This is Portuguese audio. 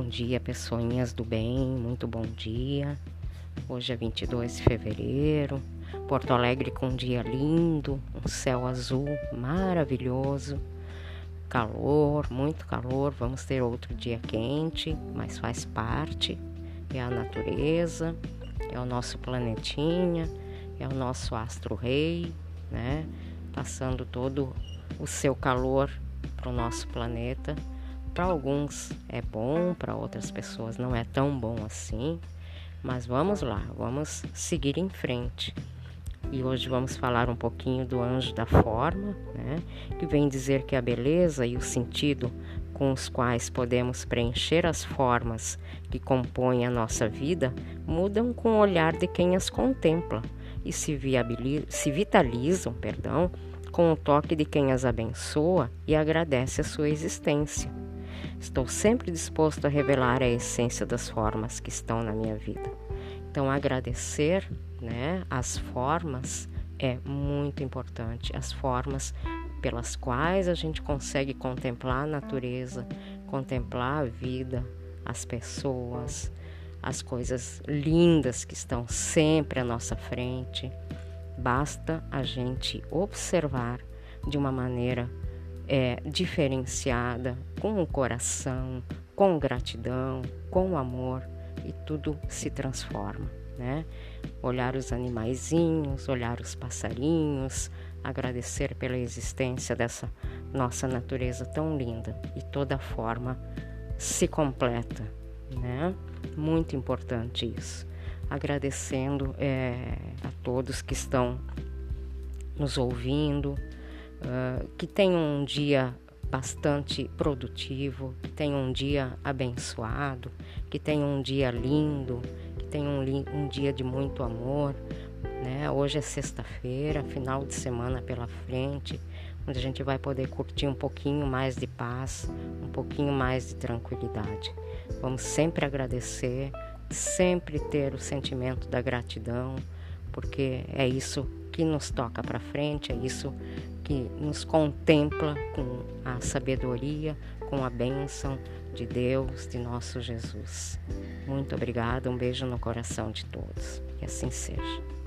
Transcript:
dia, pessoinhas do bem, muito bom dia. Hoje é 22 de fevereiro, Porto Alegre com um dia lindo, um céu azul maravilhoso, calor, muito calor. Vamos ter outro dia quente, mas faz parte. É a natureza, é o nosso planetinha, é o nosso astro-rei, né? Passando todo o seu calor para o nosso planeta para alguns é bom, para outras pessoas não é tão bom assim, mas vamos lá, vamos seguir em frente. E hoje vamos falar um pouquinho do anjo da forma, né? que vem dizer que a beleza e o sentido com os quais podemos preencher as formas que compõem a nossa vida mudam com o olhar de quem as contempla e se, se vitalizam, perdão, com o toque de quem as abençoa e agradece a sua existência. Estou sempre disposto a revelar a essência das formas que estão na minha vida. Então, agradecer né, as formas é muito importante. As formas pelas quais a gente consegue contemplar a natureza, contemplar a vida, as pessoas, as coisas lindas que estão sempre à nossa frente. Basta a gente observar de uma maneira é, diferenciada, com o coração, com gratidão, com amor e tudo se transforma, né? Olhar os animaizinhos, olhar os passarinhos, agradecer pela existência dessa nossa natureza tão linda e toda forma se completa, né? Muito importante isso. Agradecendo é, a todos que estão nos ouvindo, uh, que tenham um dia bastante produtivo, que tenham um dia abençoado, que tenham um dia lindo, que tenham um, um dia de muito amor. Né? Hoje é sexta-feira, final de semana pela frente, onde a gente vai poder curtir um pouquinho mais de paz, um pouquinho mais de tranquilidade. Vamos sempre agradecer, sempre ter o sentimento da gratidão, porque é isso que nos toca para frente, é isso que nos contempla com a sabedoria, com a bênção de Deus, de nosso Jesus. Muito obrigada, um beijo no coração de todos. Que assim seja.